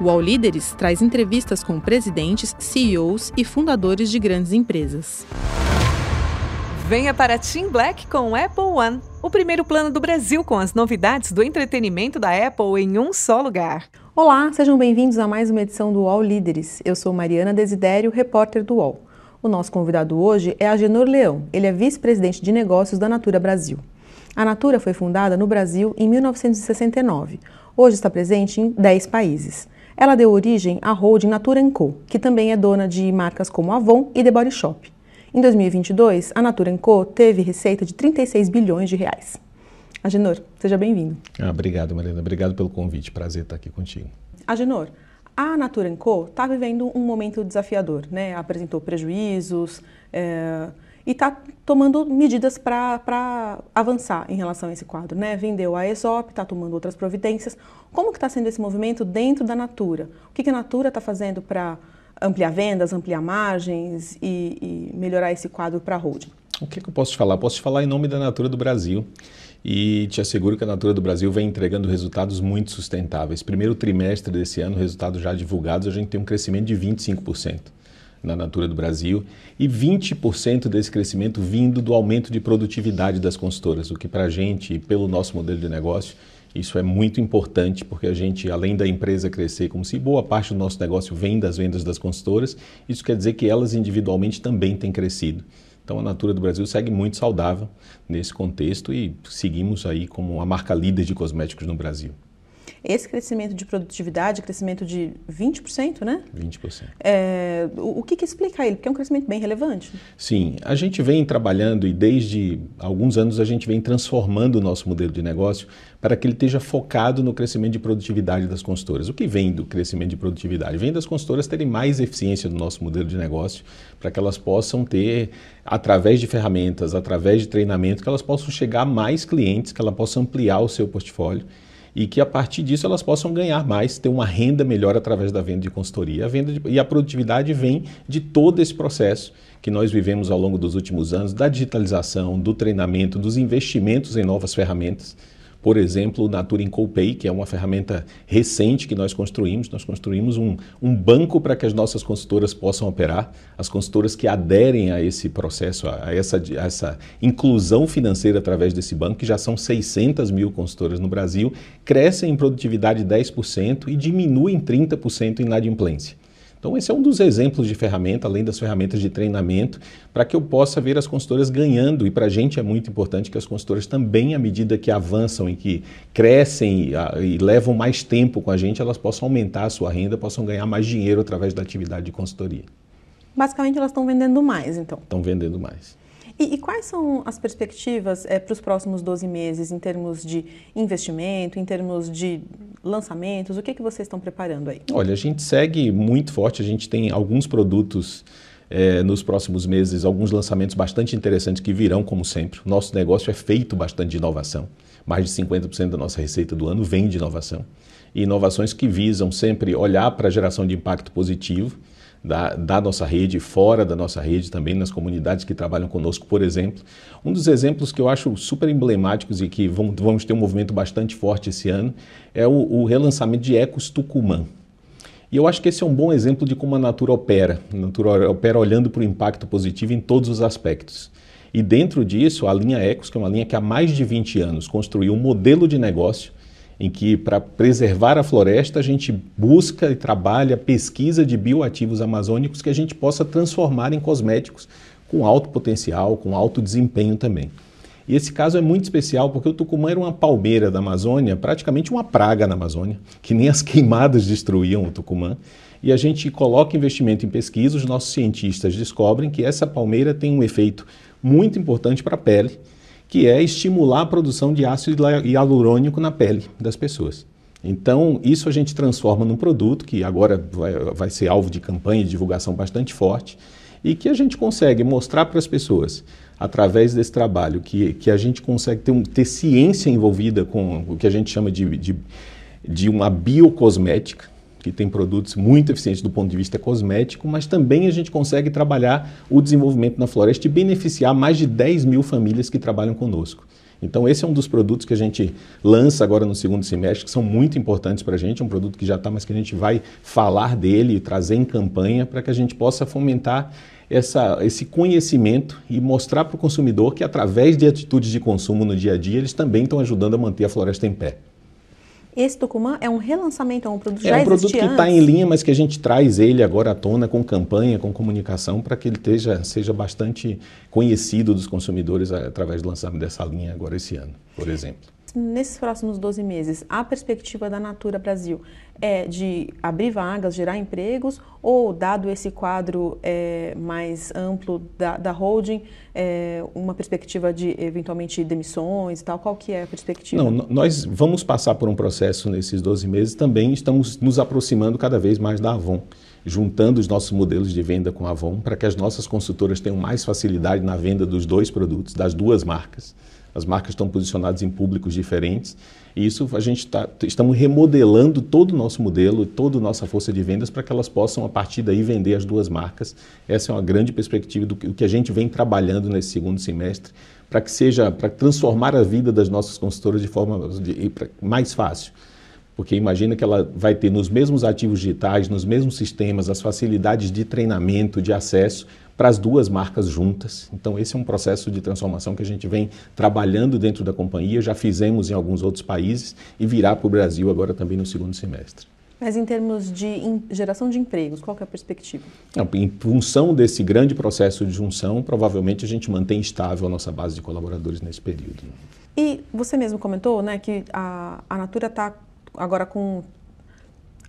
O All Líderes traz entrevistas com presidentes, CEOs e fundadores de grandes empresas. Venha para Team Black com o Apple One, o primeiro plano do Brasil com as novidades do entretenimento da Apple em um só lugar. Olá, sejam bem-vindos a mais uma edição do UOL Líderes. Eu sou Mariana Desidério, repórter do UOL. O nosso convidado hoje é Agenor Leão. Ele é vice-presidente de negócios da Natura Brasil. A Natura foi fundada no Brasil em 1969. Hoje está presente em 10 países. Ela deu origem à holding Natura Co., que também é dona de marcas como Avon e The Body Shop. Em 2022, a Natura Co. teve receita de 36 bilhões de reais. Agenor, seja bem-vindo. Ah, obrigado, Marina. Obrigado pelo convite. Prazer estar aqui contigo. Agenor, a Natura Co. está vivendo um momento desafiador, né? Apresentou prejuízos é, e está tomando medidas para avançar em relação a esse quadro, né? Vendeu a ESOP, está tomando outras providências. Como que está sendo esse movimento dentro da Natura? O que, que a Natura está fazendo para ampliar vendas, ampliar margens e, e melhorar esse quadro para a holding? O que, que eu posso te falar? Posso te falar em nome da Natura do Brasil e te asseguro que a Natura do Brasil vem entregando resultados muito sustentáveis. Primeiro trimestre desse ano, resultados já divulgados, a gente tem um crescimento de 25% na Natura do Brasil e 20% desse crescimento vindo do aumento de produtividade das consultoras, o que para a gente, pelo nosso modelo de negócio, isso é muito importante porque a gente, além da empresa crescer, como se boa parte do nosso negócio vem das vendas das consultoras, isso quer dizer que elas individualmente também têm crescido. Então a Natura do Brasil segue muito saudável nesse contexto e seguimos aí como a marca líder de cosméticos no Brasil. Esse crescimento de produtividade, crescimento de 20%, né? 20%. É, o, o que, que explica ele? Porque é um crescimento bem relevante. Sim, a gente vem trabalhando e desde alguns anos a gente vem transformando o nosso modelo de negócio para que ele esteja focado no crescimento de produtividade das consultoras. O que vem do crescimento de produtividade? Vem das consultoras terem mais eficiência no nosso modelo de negócio, para que elas possam ter, através de ferramentas, através de treinamento, que elas possam chegar a mais clientes, que elas possam ampliar o seu portfólio e que a partir disso elas possam ganhar mais, ter uma renda melhor através da venda de consultoria. A venda de, e a produtividade vem de todo esse processo que nós vivemos ao longo dos últimos anos, da digitalização, do treinamento, dos investimentos em novas ferramentas. Por exemplo, o Natura Incopay, que é uma ferramenta recente que nós construímos. Nós construímos um, um banco para que as nossas consultoras possam operar. As consultoras que aderem a esse processo, a essa, a essa inclusão financeira através desse banco, que já são 600 mil consultoras no Brasil, crescem em produtividade 10% e diminuem 30% em inadimplência. Então, esse é um dos exemplos de ferramenta, além das ferramentas de treinamento, para que eu possa ver as consultoras ganhando. E para a gente é muito importante que as consultoras também, à medida que avançam e que crescem e, e levam mais tempo com a gente, elas possam aumentar a sua renda, possam ganhar mais dinheiro através da atividade de consultoria. Basicamente, elas estão vendendo mais, então. Estão vendendo mais. E, e, quais são as perspectivas é, para os próximos 12 meses em termos de investimento, em termos de lançamentos? O que, que vocês estão preparando aí? Olha, a gente segue muito forte, a gente tem alguns produtos é, nos próximos meses, alguns lançamentos bastante interessantes que virão, como sempre. Nosso negócio é feito bastante de inovação. Mais de 50% da nossa receita do ano vem de inovação. E inovações que visam sempre olhar para a geração de impacto positivo da, da, nossa rede, fora da nossa rede, também nas comunidades que trabalham conosco, por exemplo. Um dos exemplos que eu acho super emblemáticos e que vamos, vamos ter um movimento bastante forte esse ano é o, o, relançamento de Ecos Tucumã. E eu acho que esse é um bom exemplo de como a Natura opera. A Natura opera olhando para o impacto positivo em todos os aspectos. E dentro disso, a linha Ecos, que é uma linha que há mais de 20 anos construiu um modelo de negócio em que, para preservar a floresta, a gente busca e trabalha pesquisa de bioativos amazônicos que a gente possa transformar em cosméticos com alto potencial, com alto desempenho também. E esse caso é muito especial porque o Tucumã era uma palmeira da Amazônia, praticamente uma praga na Amazônia, que nem as queimadas destruíam o Tucumã. E a gente coloca investimento em pesquisa, os nossos cientistas descobrem que essa palmeira tem um efeito muito importante para a pele que é estimular a produção de ácido hialurônico na pele das pessoas. Então, isso a gente transforma num produto que agora vai, vai ser alvo de campanha de divulgação bastante forte e que a gente consegue mostrar para as pessoas, através desse trabalho, que, que a gente consegue ter, um, ter ciência envolvida com o que a gente chama de, de, de uma biocosmética, que tem produtos muito eficientes do ponto de vista cosmético, mas também a gente consegue trabalhar o desenvolvimento na floresta e beneficiar mais de 10 mil famílias que trabalham conosco. Então, esse é um dos produtos que a gente lança agora no segundo semestre, que são muito importantes para a gente. É um produto que já está, mas que a gente vai falar dele e trazer em campanha para que a gente possa fomentar essa, esse conhecimento e mostrar para o consumidor que, através de atitudes de consumo no dia a dia, eles também estão ajudando a manter a floresta em pé. Esse Tucumã é um relançamento, é um produto é já É um produto que está em linha, mas que a gente traz ele agora à tona com campanha, com comunicação, para que ele esteja, seja bastante conhecido dos consumidores através do lançamento dessa linha agora esse ano, por exemplo. Nesses próximos 12 meses, a perspectiva da Natura Brasil é de abrir vagas, gerar empregos, ou, dado esse quadro é, mais amplo da, da holding, é, uma perspectiva de, eventualmente, demissões e tal? Qual que é a perspectiva? Não, nós vamos passar por um processo nesses 12 meses, também estamos nos aproximando cada vez mais da Avon, juntando os nossos modelos de venda com a Avon, para que as nossas consultoras tenham mais facilidade na venda dos dois produtos, das duas marcas. As marcas estão posicionadas em públicos diferentes e isso a gente está estamos remodelando todo o nosso modelo, toda a nossa força de vendas para que elas possam a partir daí vender as duas marcas. Essa é uma grande perspectiva do que, que a gente vem trabalhando nesse segundo semestre para que seja para transformar a vida das nossas consultoras de forma de, mais fácil. Porque imagina que ela vai ter nos mesmos ativos digitais, nos mesmos sistemas, as facilidades de treinamento, de acesso, para as duas marcas juntas. Então, esse é um processo de transformação que a gente vem trabalhando dentro da companhia, já fizemos em alguns outros países e virá para o Brasil agora também no segundo semestre. Mas em termos de geração de empregos, qual é a perspectiva? Em função desse grande processo de junção, provavelmente a gente mantém estável a nossa base de colaboradores nesse período. E você mesmo comentou né, que a, a Natura está agora com.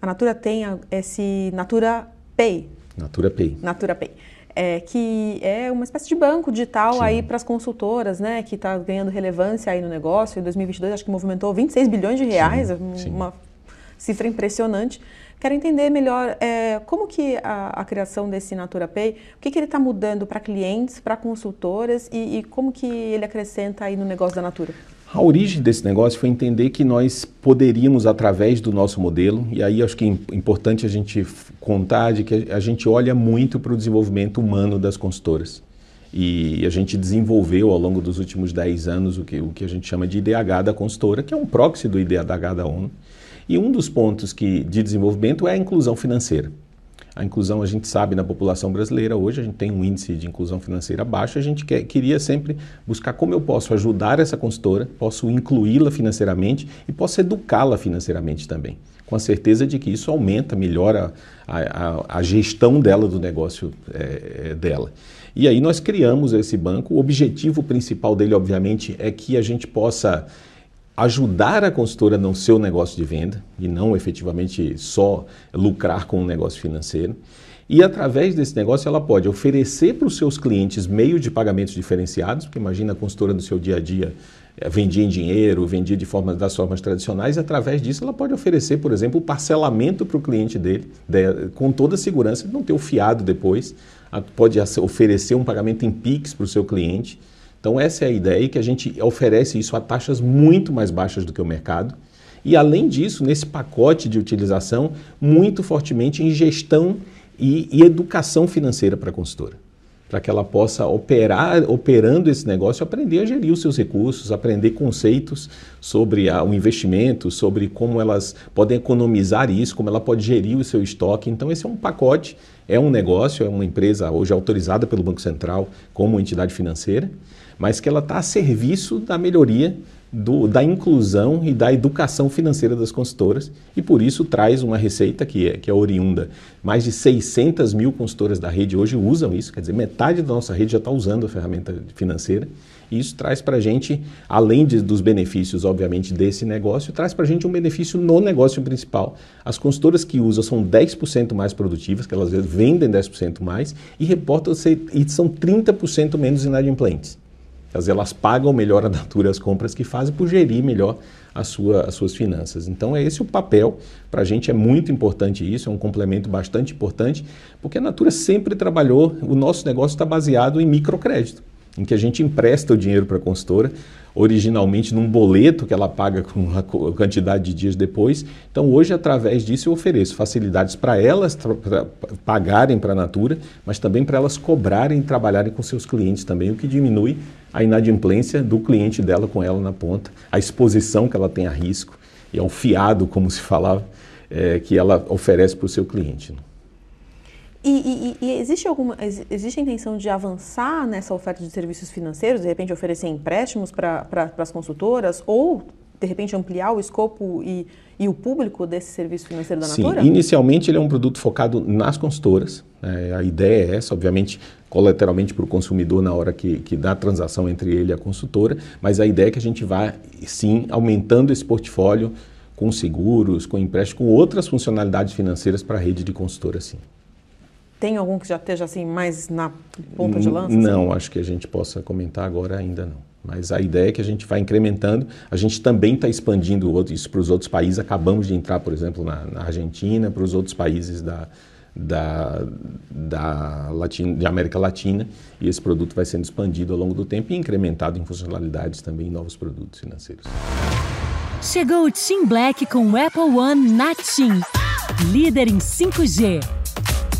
A Natura tem esse Natura Pay. Natura Pay. Natura Pay é, que é uma espécie de banco digital Sim. aí para as consultoras, né, que está ganhando relevância aí no negócio. Em 2022 acho que movimentou 26 bilhões de reais, Sim. uma cifra impressionante. Quero entender melhor é, como que a, a, criação desse Natura Pay, o que, que ele está mudando para clientes, para consultoras e, e como que ele acrescenta aí no negócio da Natura? A origem desse negócio foi entender que nós poderíamos, através do nosso modelo, e aí acho que é importante a gente contar de que a gente olha muito para o desenvolvimento humano das consultoras. E a gente desenvolveu ao longo dos últimos 10 anos o que, o que a gente chama de IDH da consultora, que é um proxy do IDH da ONU. E um dos pontos que, de desenvolvimento é a inclusão financeira. A inclusão, a gente sabe, na população brasileira hoje, a gente tem um índice de inclusão financeira baixo, a gente quer, queria sempre buscar como eu posso ajudar essa consultora, posso incluí-la financeiramente e posso educá-la financeiramente também, com a certeza de que isso aumenta, melhora a, a, a gestão dela do negócio é, dela. E aí nós criamos esse banco, o objetivo principal dele, obviamente, é que a gente possa ajudar a consultora no seu negócio de venda e não efetivamente só lucrar com o um negócio financeiro. E através desse negócio ela pode oferecer para os seus clientes meio de pagamentos diferenciados, porque imagina a consultora no seu dia a dia eh, vendia em dinheiro, vendia de forma, das formas tradicionais, e através disso ela pode oferecer, por exemplo, parcelamento para o cliente dele, de, com toda a segurança de não ter o fiado depois, pode oferecer um pagamento em PIX para o seu cliente, então, essa é a ideia que a gente oferece isso a taxas muito mais baixas do que o mercado. E, além disso, nesse pacote de utilização, muito fortemente em gestão e, e educação financeira para a consultora. Para que ela possa operar, operando esse negócio, aprender a gerir os seus recursos, aprender conceitos sobre a, o investimento, sobre como elas podem economizar isso, como ela pode gerir o seu estoque. Então, esse é um pacote, é um negócio, é uma empresa hoje autorizada pelo Banco Central como entidade financeira mas que ela está a serviço da melhoria do, da inclusão e da educação financeira das consultoras e por isso traz uma receita que é, que é oriunda. Mais de 600 mil consultoras da rede hoje usam isso, quer dizer, metade da nossa rede já está usando a ferramenta financeira. E isso traz para a gente, além de, dos benefícios, obviamente, desse negócio, traz para a gente um benefício no negócio principal. As consultoras que usam são 10% mais produtivas, que elas vendem 10% mais e reportam e são 30% menos inadimplentes. Dizer, elas pagam melhor a Natura as compras que fazem por gerir melhor a sua, as suas finanças. Então, é esse o papel. Para a gente é muito importante isso, é um complemento bastante importante, porque a Natura sempre trabalhou, o nosso negócio está baseado em microcrédito, em que a gente empresta o dinheiro para a consultora, originalmente num boleto que ela paga com a quantidade de dias depois. Então, hoje, através disso, eu ofereço facilidades para elas pra pagarem para a Natura, mas também para elas cobrarem e trabalharem com seus clientes também, o que diminui a inadimplência do cliente dela com ela na ponta, a exposição que ela tem a risco e ao fiado, como se falava, é, que ela oferece para o seu cliente. Né? E, e, e, existe alguma existe a intenção de avançar nessa oferta de serviços financeiros, de repente oferecer empréstimos para as consultoras ou de repente ampliar o escopo e, e o público desse serviço financeiro da Sim, Natura? inicialmente ele é um produto focado nas consultoras. Né? A ideia é essa, obviamente, colateralmente para o consumidor na hora que, que dá a transação entre ele e a consultora, mas a ideia é que a gente vá, sim, aumentando esse portfólio com seguros, com empréstimos, com outras funcionalidades financeiras para a rede de consultoras, sim. Tem algum que já esteja assim mais na ponta de lança? Não, assim? acho que a gente possa comentar agora ainda não. Mas a ideia é que a gente vai incrementando. A gente também está expandindo isso para os outros países. Acabamos de entrar, por exemplo, na, na Argentina, para os outros países da, da, da, Latina, de América Latina. E esse produto vai sendo expandido ao longo do tempo e incrementado em funcionalidades também em novos produtos financeiros. Chegou o Team Black com o Apple One na TIM, líder em 5G.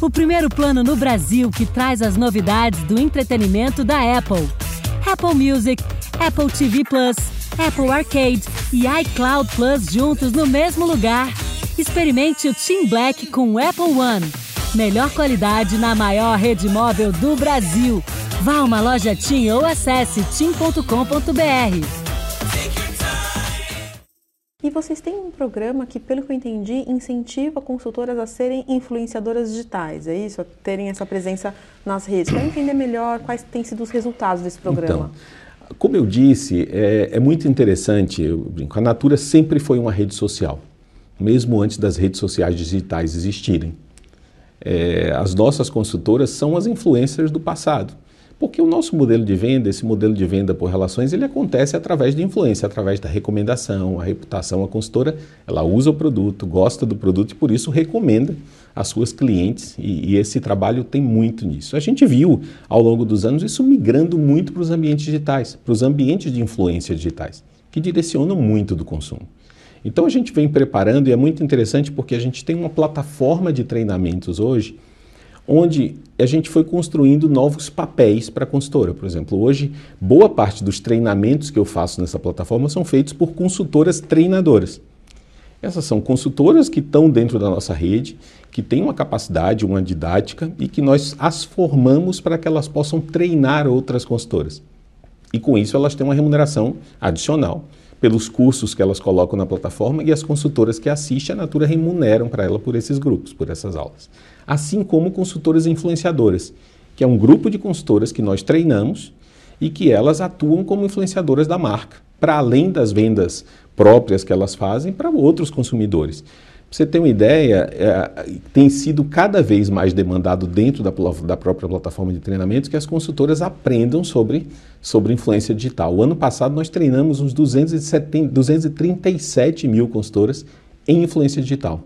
O primeiro plano no Brasil que traz as novidades do entretenimento da Apple. Apple Music, Apple TV Plus, Apple Arcade e iCloud Plus juntos no mesmo lugar. Experimente o Team Black com o Apple One. Melhor qualidade na maior rede móvel do Brasil. Vá a uma loja TIM ou acesse tim.com.br. E vocês têm um programa que, pelo que eu entendi, incentiva consultoras a serem influenciadoras digitais, é isso? A terem essa presença nas redes. Quero entender melhor quais têm sido os resultados desse programa. Então, como eu disse, é, é muito interessante, eu brinco, a Natura sempre foi uma rede social, mesmo antes das redes sociais digitais existirem. É, as nossas consultoras são as influencers do passado. Porque o nosso modelo de venda, esse modelo de venda por relações, ele acontece através de influência, através da recomendação, a reputação. A consultora, ela usa o produto, gosta do produto e por isso recomenda às suas clientes e, e esse trabalho tem muito nisso. A gente viu ao longo dos anos isso migrando muito para os ambientes digitais, para os ambientes de influência digitais, que direcionam muito do consumo. Então a gente vem preparando e é muito interessante porque a gente tem uma plataforma de treinamentos hoje onde a gente foi construindo novos papéis para a consultora. Por exemplo, hoje, boa parte dos treinamentos que eu faço nessa plataforma são feitos por consultoras treinadoras. Essas são consultoras que estão dentro da nossa rede, que têm uma capacidade, uma didática e que nós as formamos para que elas possam treinar outras consultoras. E com isso elas têm uma remuneração adicional pelos cursos que elas colocam na plataforma e as consultoras que assistem a Natura remuneram para ela por esses grupos, por essas aulas assim como consultoras influenciadoras, que é um grupo de consultoras que nós treinamos e que elas atuam como influenciadoras da marca, para além das vendas próprias que elas fazem para outros consumidores. Você ter uma ideia, é, tem sido cada vez mais demandado dentro da, da, própria plataforma de treinamentos que as consultoras aprendam sobre, sobre influência digital. O ano passado nós treinamos uns 270, 237 mil consultoras em influência digital.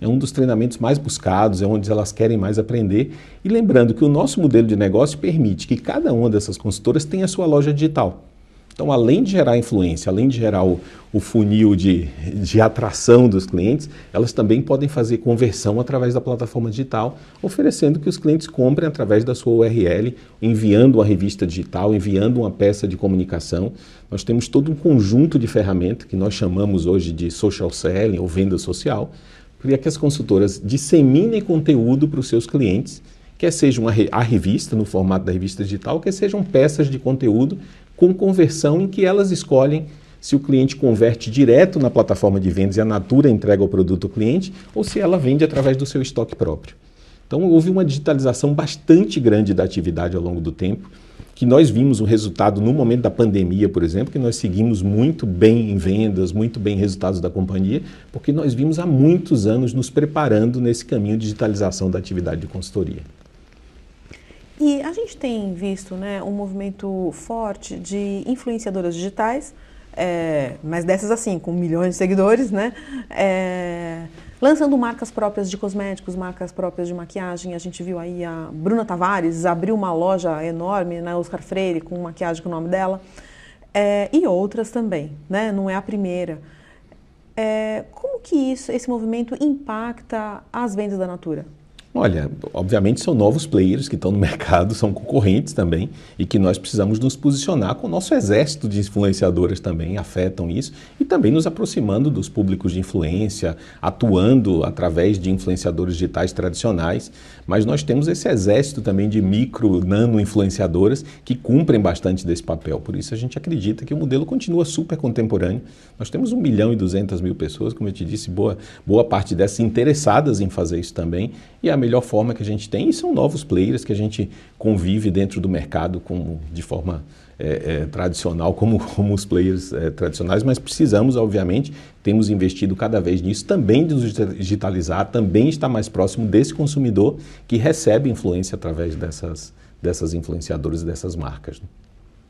É um dos treinamentos mais buscados, é onde elas querem mais aprender. E lembrando que o nosso modelo de negócio permite que cada uma dessas consultoras tenha a sua loja digital. Então, além de gerar influência, além de gerar o, o funil de, de atração dos clientes, elas também podem fazer conversão através da plataforma digital, oferecendo que os clientes comprem através da sua URL, enviando uma revista digital, enviando uma peça de comunicação. Nós temos todo um conjunto de ferramentas que nós chamamos hoje de social selling ou venda social, para que as consultoras disseminem conteúdo para os seus clientes, quer seja uma, a revista, no formato da revista digital, quer sejam peças de conteúdo com conversão em que elas escolhem se o cliente converte direto na plataforma de vendas e a Natura entrega o produto ao cliente, ou se ela vende através do seu estoque próprio. Então, houve uma digitalização bastante grande da atividade ao longo do tempo que nós vimos o resultado no momento da pandemia, por exemplo, que nós seguimos muito bem em vendas, muito bem em resultados da companhia, porque nós vimos há muitos anos nos preparando nesse caminho de digitalização da atividade de consultoria. E a gente tem visto né, um movimento forte de influenciadoras digitais, é, mas dessas assim, com milhões de seguidores, né? É, lançando marcas próprias de cosméticos, marcas próprias de maquiagem. A gente viu aí a Bruna Tavares abriu uma loja enorme na Oscar Freire com maquiagem com o nome dela. É, e outras também, né? Não é a primeira. É, como que isso, esse movimento impacta as vendas da Natura? Olha, obviamente são novos players que estão no mercado, são concorrentes também e que nós precisamos nos posicionar com o nosso exército de influenciadoras também afetam isso e também nos aproximando dos públicos de influência, atuando através de influenciadores digitais tradicionais, mas nós temos esse exército também de micro, nano influenciadoras que cumprem bastante desse papel. Por isso a gente acredita que o modelo continua super contemporâneo. Nós temos 1 milhão e 200 mil pessoas, como eu te disse, boa, boa parte dessas interessadas em fazer isso também e a melhor forma que a gente tem, e são novos players que a gente convive dentro do mercado com, de forma é, é, tradicional, como, como os players é, tradicionais, mas precisamos, obviamente, temos investido cada vez nisso, também de nos digitalizar, também estar mais próximo desse consumidor que recebe influência através dessas, dessas influenciadoras e dessas marcas. Né?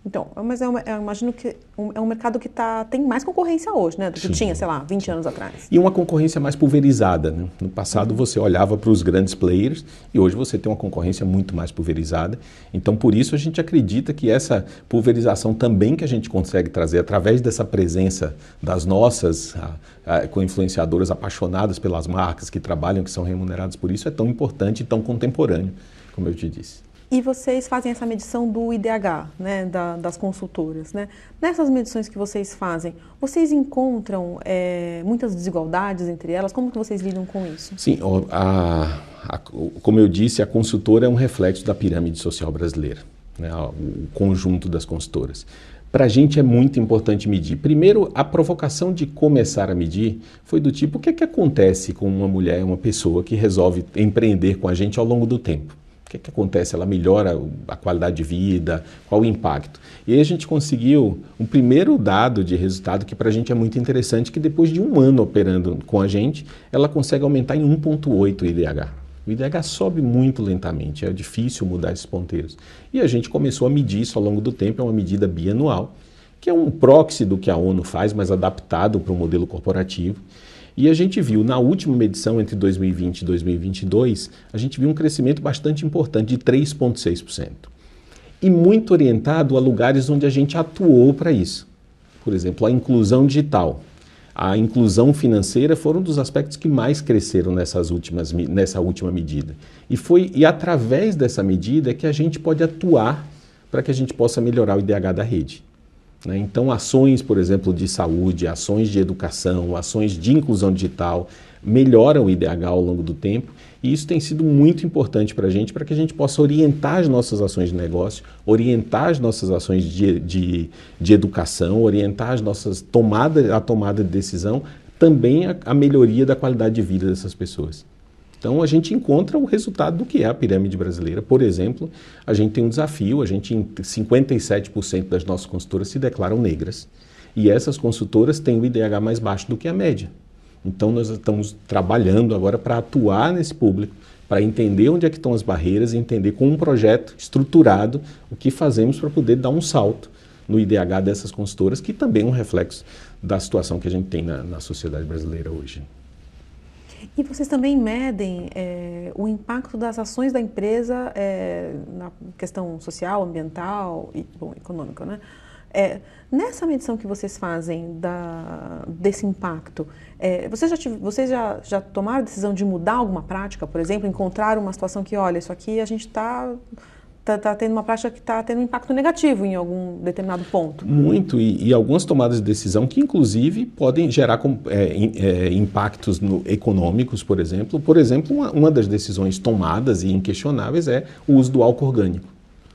Então, mas eu, eu imagino que é um mercado que tá, tem mais concorrência hoje, né? Do que Sim. tinha, sei lá, 20 anos atrás. E uma concorrência mais pulverizada. Né? No passado você olhava para os grandes players e hoje você tem uma concorrência muito mais pulverizada. Então, por isso a gente acredita que essa pulverização também que a gente consegue trazer através dessa presença das nossas a, a, com influenciadoras apaixonadas pelas marcas, que trabalham, que são remuneradas por isso, é tão importante e tão contemporâneo, como eu te disse. E vocês fazem essa medição do IDH, né, da, das consultoras. Né? Nessas medições que vocês fazem, vocês encontram é, muitas desigualdades entre elas? Como que vocês lidam com isso? Sim, a, a, como eu disse, a consultora é um reflexo da pirâmide social brasileira, né, o conjunto das consultoras. Para a gente é muito importante medir. Primeiro, a provocação de começar a medir foi do tipo: o que, é que acontece com uma mulher, uma pessoa que resolve empreender com a gente ao longo do tempo? O que, que acontece? Ela melhora a qualidade de vida? Qual o impacto? E aí a gente conseguiu um primeiro dado de resultado que para a gente é muito interessante, que depois de um ano operando com a gente, ela consegue aumentar em 1,8 o IDH. O IDH sobe muito lentamente, é difícil mudar esses ponteiros. E a gente começou a medir isso ao longo do tempo, é uma medida bianual, que é um proxy do que a ONU faz, mas adaptado para o modelo corporativo. E a gente viu na última medição entre 2020 e 2022, a gente viu um crescimento bastante importante de 3,6%. E muito orientado a lugares onde a gente atuou para isso. Por exemplo, a inclusão digital. A inclusão financeira foram um dos aspectos que mais cresceram nessas últimas, nessa última medida. E foi e através dessa medida é que a gente pode atuar para que a gente possa melhorar o IDH da rede. Né? Então, ações, por exemplo, de saúde, ações de educação, ações de inclusão digital melhoram o IDH ao longo do tempo e isso tem sido muito importante para a gente, para que a gente possa orientar as nossas ações de negócio, orientar as nossas ações de, de, de educação, orientar as nossas tomada, a tomada de decisão, também a, a melhoria da qualidade de vida dessas pessoas. Então a gente encontra o resultado do que é a pirâmide brasileira. Por exemplo, a gente tem um desafio, a gente 57% das nossas consultoras se declaram negras. E essas consultoras têm o IDH mais baixo do que a média. Então nós estamos trabalhando agora para atuar nesse público, para entender onde é que estão as barreiras e entender com um projeto estruturado o que fazemos para poder dar um salto no IDH dessas consultoras, que também é um reflexo da situação que a gente tem na, na sociedade brasileira hoje. E vocês também medem é, o impacto das ações da empresa é, na questão social, ambiental e bom, econômica, né? É, nessa medição que vocês fazem da, desse impacto, é, vocês, já, vocês já, já tomaram a decisão de mudar alguma prática, por exemplo, encontrar uma situação que, olha, isso aqui a gente está está tá tendo uma prática que está tendo impacto negativo em algum determinado ponto. Muito, e, e algumas tomadas de decisão que, inclusive, podem gerar com, é, é, impactos no, econômicos, por exemplo. Por exemplo, uma, uma das decisões tomadas e inquestionáveis é o uso do álcool orgânico.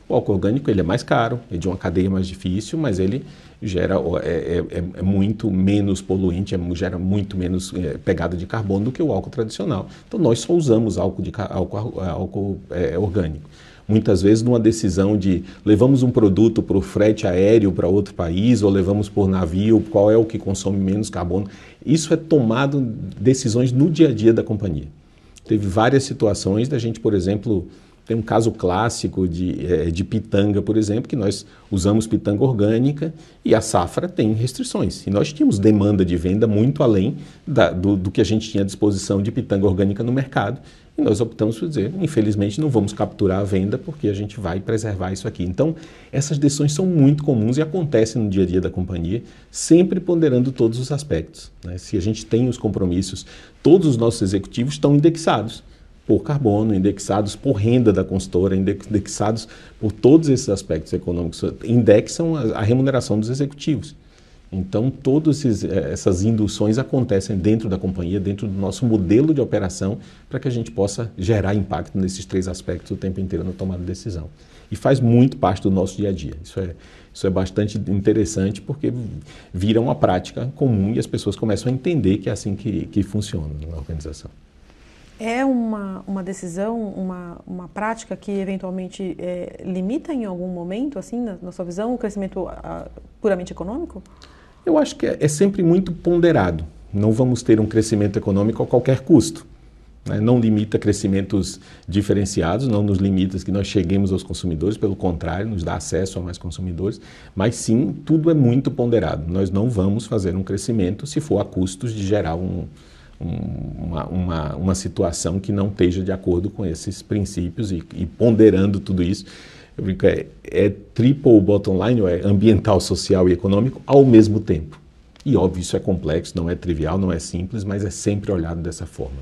O álcool orgânico ele é mais caro, é de uma cadeia mais difícil, mas ele gera é, é, é muito menos poluente, é, gera muito menos é, pegada de carbono do que o álcool tradicional. Então nós só usamos álcool, de, álcool, álcool é, orgânico muitas vezes numa decisão de levamos um produto para o frete aéreo para outro país ou levamos por navio, qual é o que consome menos carbono. Isso é tomado decisões no dia a dia da companhia. Teve várias situações da gente, por exemplo, tem um caso clássico de, é, de pitanga, por exemplo, que nós usamos pitanga orgânica e a safra tem restrições. E nós tínhamos demanda de venda muito além da, do, do que a gente tinha à disposição de pitanga orgânica no mercado. E nós optamos por dizer, infelizmente não vamos capturar a venda porque a gente vai preservar isso aqui. Então, essas decisões são muito comuns e acontecem no dia a dia da companhia, sempre ponderando todos os aspectos. Né? Se a gente tem os compromissos, todos os nossos executivos estão indexados. por carbono, indexados por renda da consultora, indexados por todos esses aspectos econômicos, indexam a, a remuneração dos executivos. Então, todas eh, essas induções acontecem dentro da companhia, dentro do nosso modelo de operação, para que a gente possa gerar impacto nesses três aspectos o tempo inteiro na tomada de decisão. E faz muito parte do nosso dia a dia. Isso é, isso é bastante interessante porque vira uma prática comum e as pessoas começam a entender que é assim que, que funciona na organização. É uma, uma decisão, uma, uma prática que eventualmente é, limita em algum momento, assim, na, na sua visão, o crescimento a, puramente econômico? Eu acho que é, é, sempre muito ponderado. Não vamos ter um crescimento econômico a qualquer custo. Né? Não limita crescimentos diferenciados, não nos limita que nós cheguemos aos consumidores, pelo contrário, nos dá acesso a mais consumidores, mas sim, tudo é muito ponderado. Nós não vamos fazer um crescimento se for a custos de gerar um, uma, uma, uma situação que não esteja de acordo com esses princípios e, e ponderando tudo isso. Eu brinco, é, é triple bottom line, ou é ambiental, social e econômico ao mesmo tempo. E óbvio, isso é complexo, não é trivial, não é simples, mas é sempre olhado dessa forma.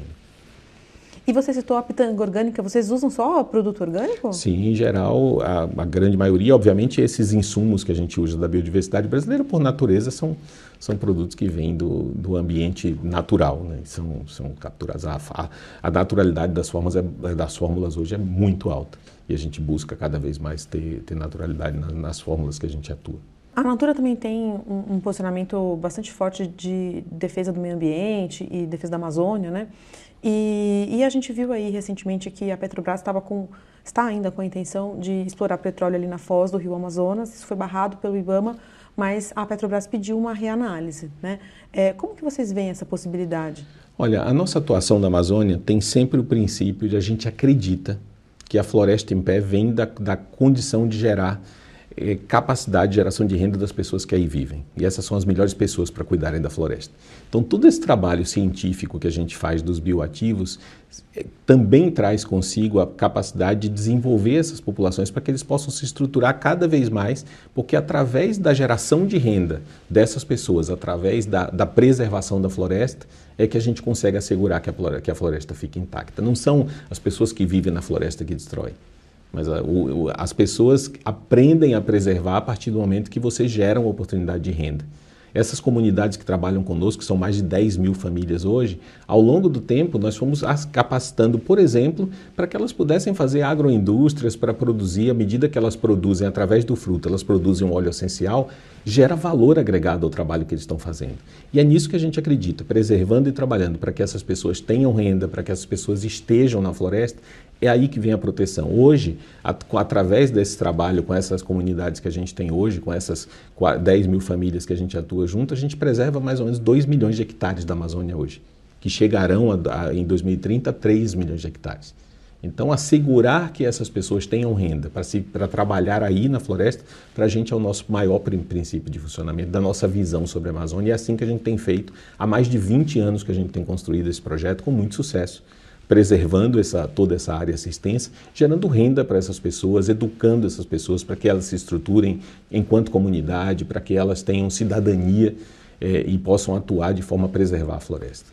E você citou a pitanga orgânica, vocês usam só produto orgânico? Sim, em geral, a, a, grande maioria, obviamente, esses insumos que a gente usa da biodiversidade brasileira, por natureza, são, são produtos que vêm do, do ambiente natural, né? são, são capturados. A, a, a naturalidade das, formas é, das fórmulas hoje é muito alta e a gente busca cada vez mais ter, ter naturalidade nas, nas fórmulas que a gente atua. A Natura também tem um, um, posicionamento bastante forte de defesa do meio ambiente e defesa da Amazônia, né? E, e, a gente viu aí recentemente que a Petrobras estava com, está ainda com a intenção de explorar petróleo ali na foz do rio Amazonas. Isso foi barrado pelo IBAMA, mas a Petrobras pediu uma reanálise. Né? É, como que vocês veem essa possibilidade? Olha, a nossa atuação na Amazônia tem sempre o princípio de a gente acredita que a floresta em pé vem da, da condição de gerar capacidade de geração de renda das pessoas que aí vivem. E essas são as melhores pessoas para cuidarem da floresta. Então, todo esse trabalho científico que a gente faz dos bioativos é, também traz consigo a capacidade de desenvolver essas populações para que eles possam se estruturar cada vez mais, porque através da geração de renda dessas pessoas, através da, da preservação da floresta, é que a gente consegue assegurar que a, que a floresta fique intacta. Não são as pessoas que vivem na floresta que destroem. Mas a, o, as pessoas aprendem a preservar a partir do momento que você gera uma oportunidade de renda. Essas comunidades que trabalham conosco, que são mais de 10 mil famílias hoje, ao longo do tempo nós fomos as capacitando, por exemplo, para que elas pudessem fazer agroindústrias para produzir, à medida que elas produzem através do fruto, elas produzem um óleo essencial, gera valor agregado ao trabalho que eles estão fazendo. E é nisso que a gente acredita, preservando e trabalhando para que essas pessoas tenham renda, para que essas pessoas estejam na floresta, é aí que vem a proteção. Hoje, através desse trabalho com essas comunidades que a gente tem hoje, com essas 10 mil famílias que a gente atua junto, a gente preserva mais ou menos 2 milhões de hectares da Amazônia hoje, que chegarão a, a, em 2030 a 3 milhões de hectares. Então, assegurar que essas pessoas tenham renda para trabalhar aí na floresta, para a gente é o nosso maior princípio de funcionamento, da nossa visão sobre a Amazônia. E é assim que a gente tem feito há mais de 20 anos que a gente tem construído esse projeto com muito sucesso preservando essa, toda essa área assistência, gerando renda para essas pessoas, educando essas pessoas para que elas se estruturem enquanto comunidade, para que elas tenham cidadania eh, e possam atuar de forma a preservar a floresta.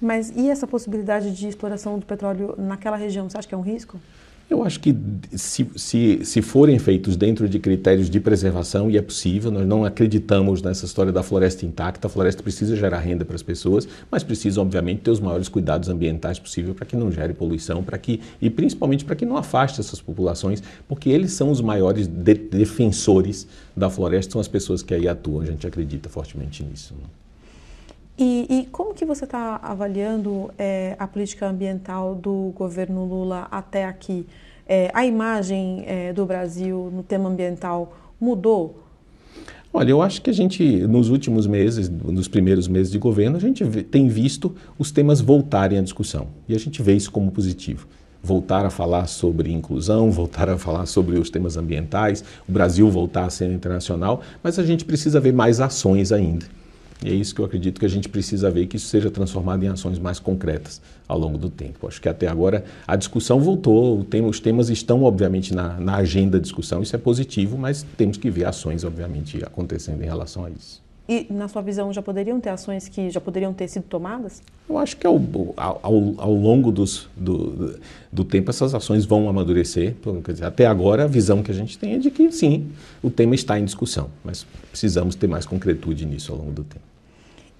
Mas e essa possibilidade de exploração do petróleo naquela região, você acha que é um risco? Eu acho que se, se, se forem feitos dentro de critérios de preservação, e é possível, nós não acreditamos nessa história da floresta intacta, a floresta precisa gerar renda para as pessoas, mas precisa, obviamente, ter os maiores cuidados ambientais possível para que não gere poluição, para que, e principalmente para que não afaste essas populações, porque eles são os maiores de, defensores da floresta, são as pessoas que aí atuam, a gente acredita fortemente nisso. Né? E, e, como que você está avaliando é, a política ambiental do governo Lula até aqui? É, a imagem é, do Brasil no tema ambiental mudou? Olha, eu acho que a gente, nos últimos meses, nos primeiros meses de governo, a gente tem visto os temas voltarem à discussão. E a gente vê isso como positivo. Voltar a falar sobre inclusão, voltar a falar sobre os temas ambientais, o Brasil voltar a ser internacional, mas a gente precisa ver mais ações ainda. E é isso que eu acredito que a gente precisa ver, que isso seja transformado em ações mais concretas ao longo do tempo. Acho que até agora a discussão voltou, os temas estão, obviamente, na, na agenda de discussão, isso é positivo, mas temos que ver ações, obviamente, acontecendo em relação a isso. E, na sua visão, já poderiam ter ações que já poderiam ter sido tomadas? Eu acho que ao, ao, ao longo dos, do, do tempo essas ações vão amadurecer. Dizer, até agora, a visão que a gente tem é de que, sim, o tema está em discussão, mas precisamos ter mais concretude nisso ao longo do tempo.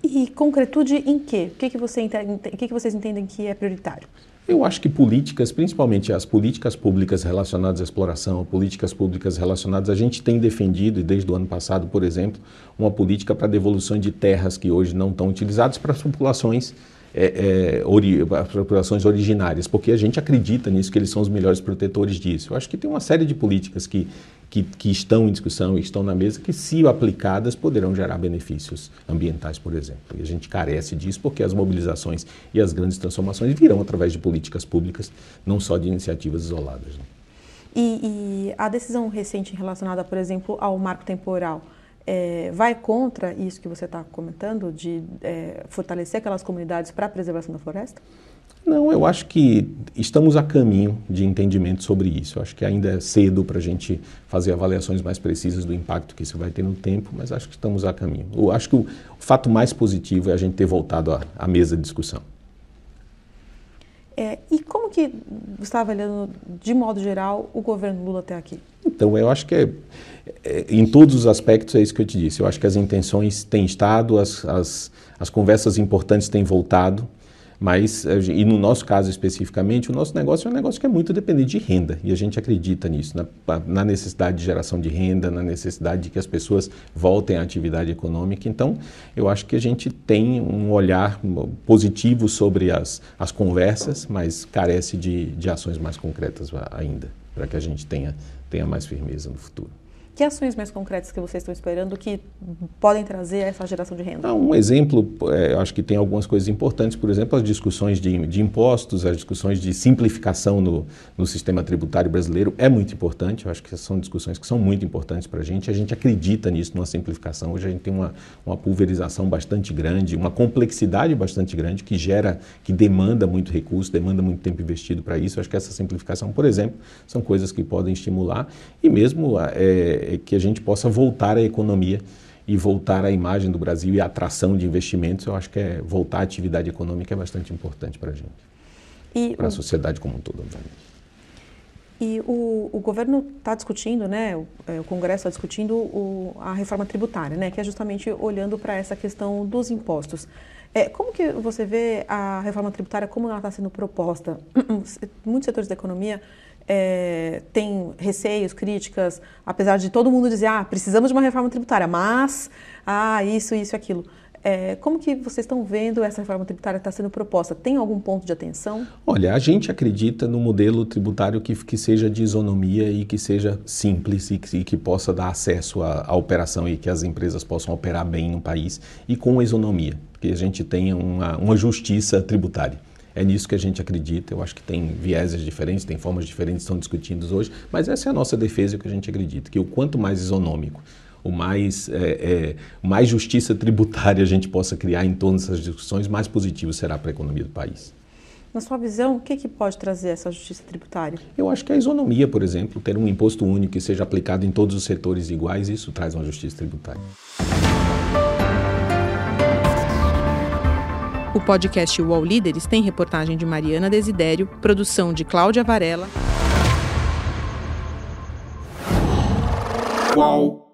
E concretude em quê? O que, que, você, o que, que vocês entendem que é prioritário? Eu acho que políticas, principalmente as políticas públicas relacionadas à exploração, políticas públicas relacionadas, a gente tem defendido, e desde o ano passado, por exemplo, uma política para devolução de terras que hoje não estão utilizadas para as populações é, é, ori, populações originárias, porque a gente acredita nisso, que eles são os melhores protetores disso. Eu acho que tem uma série de políticas que, que, que estão em discussão e estão na mesa que, se aplicadas, poderão gerar benefícios ambientais, por exemplo. E a gente carece disso porque as mobilizações e as grandes transformações virão através de políticas públicas, não só de iniciativas isoladas. Né? E, e a decisão recente relacionada, por exemplo, ao marco temporal, é, vai contra isso que você está comentando, de é, fortalecer aquelas comunidades para a preservação da floresta? Não, eu acho que estamos a caminho de entendimento sobre isso. Eu acho que ainda é cedo para a gente fazer avaliações mais precisas do impacto que isso vai ter no tempo, mas acho que estamos a caminho. Eu acho que o, fato mais positivo é a gente ter voltado à, à mesa de discussão. É, e como que você está avaliando, de modo geral, o governo Lula até aqui? Então, eu acho que é, é, em todos os aspectos é isso que eu te disse. Eu acho que as intenções têm estado, as, as, as conversas importantes têm voltado. Mas, eh, e no nosso caso especificamente, o nosso negócio é um negócio que é muito dependente de renda, e a gente acredita nisso, na, na, necessidade de geração de renda, na necessidade de que as pessoas voltem à atividade econômica. Então, eu acho que a gente tem um olhar positivo sobre as, as conversas, mas carece de, de ações mais concretas ainda, para que a gente tenha, tenha mais firmeza no futuro. Que ações mais concretas que vocês estão esperando que podem trazer essa geração de renda? Um exemplo, é, acho que tem algumas coisas importantes, por exemplo, as discussões de, de impostos, as discussões de simplificação no, no, sistema tributário brasileiro é muito importante. Eu acho que são discussões que são muito importantes para a gente. A gente acredita nisso, numa simplificação. Hoje a gente tem uma, uma pulverização bastante grande, uma complexidade bastante grande que gera, que demanda muito recurso, demanda muito tempo investido para isso. Eu acho que essa simplificação, por exemplo, são coisas que podem estimular e mesmo é, é, que a gente possa voltar à economia e voltar à imagem do Brasil e à atração de investimentos, eu acho que é voltar à atividade econômica é bastante importante para a gente, para a sociedade como um todo, obviamente. E o, o governo está discutindo, né, o, é, o Congresso está discutindo o, a reforma tributária, né, que é justamente olhando para essa questão dos impostos. É, como que você vê a reforma tributária, como ela está sendo proposta? Muitos setores da economia é, tem receios, críticas, apesar de todo mundo dizer, ah, precisamos de uma reforma tributária, mas, ah, isso, isso aquilo. É, como que vocês estão vendo essa reforma tributária está sendo proposta? Tem algum ponto de atenção? Olha, a gente acredita no modelo tributário que, que seja de isonomia e que seja simples e que, e que possa dar acesso à, à, operação e que as empresas possam operar bem no país e com isonomia, que a gente tenha uma, uma justiça tributária. É nisso que a gente acredita. Eu acho que tem vieses diferentes, tem formas diferentes que estão discutidas hoje, mas essa é a nossa defesa e o que a gente acredita, que o quanto mais isonômico, o mais, é, é, mais justiça tributária a gente possa criar em todas essas discussões, mais positivo será para a economia do país. Na sua visão, o que, que pode trazer essa justiça tributária? Eu acho que a isonomia, por exemplo, ter um imposto único que seja aplicado em todos os setores iguais, isso traz uma justiça tributária. O podcast UOL Líderes tem reportagem de Mariana Desidério, produção de Cláudia Varela. UOL.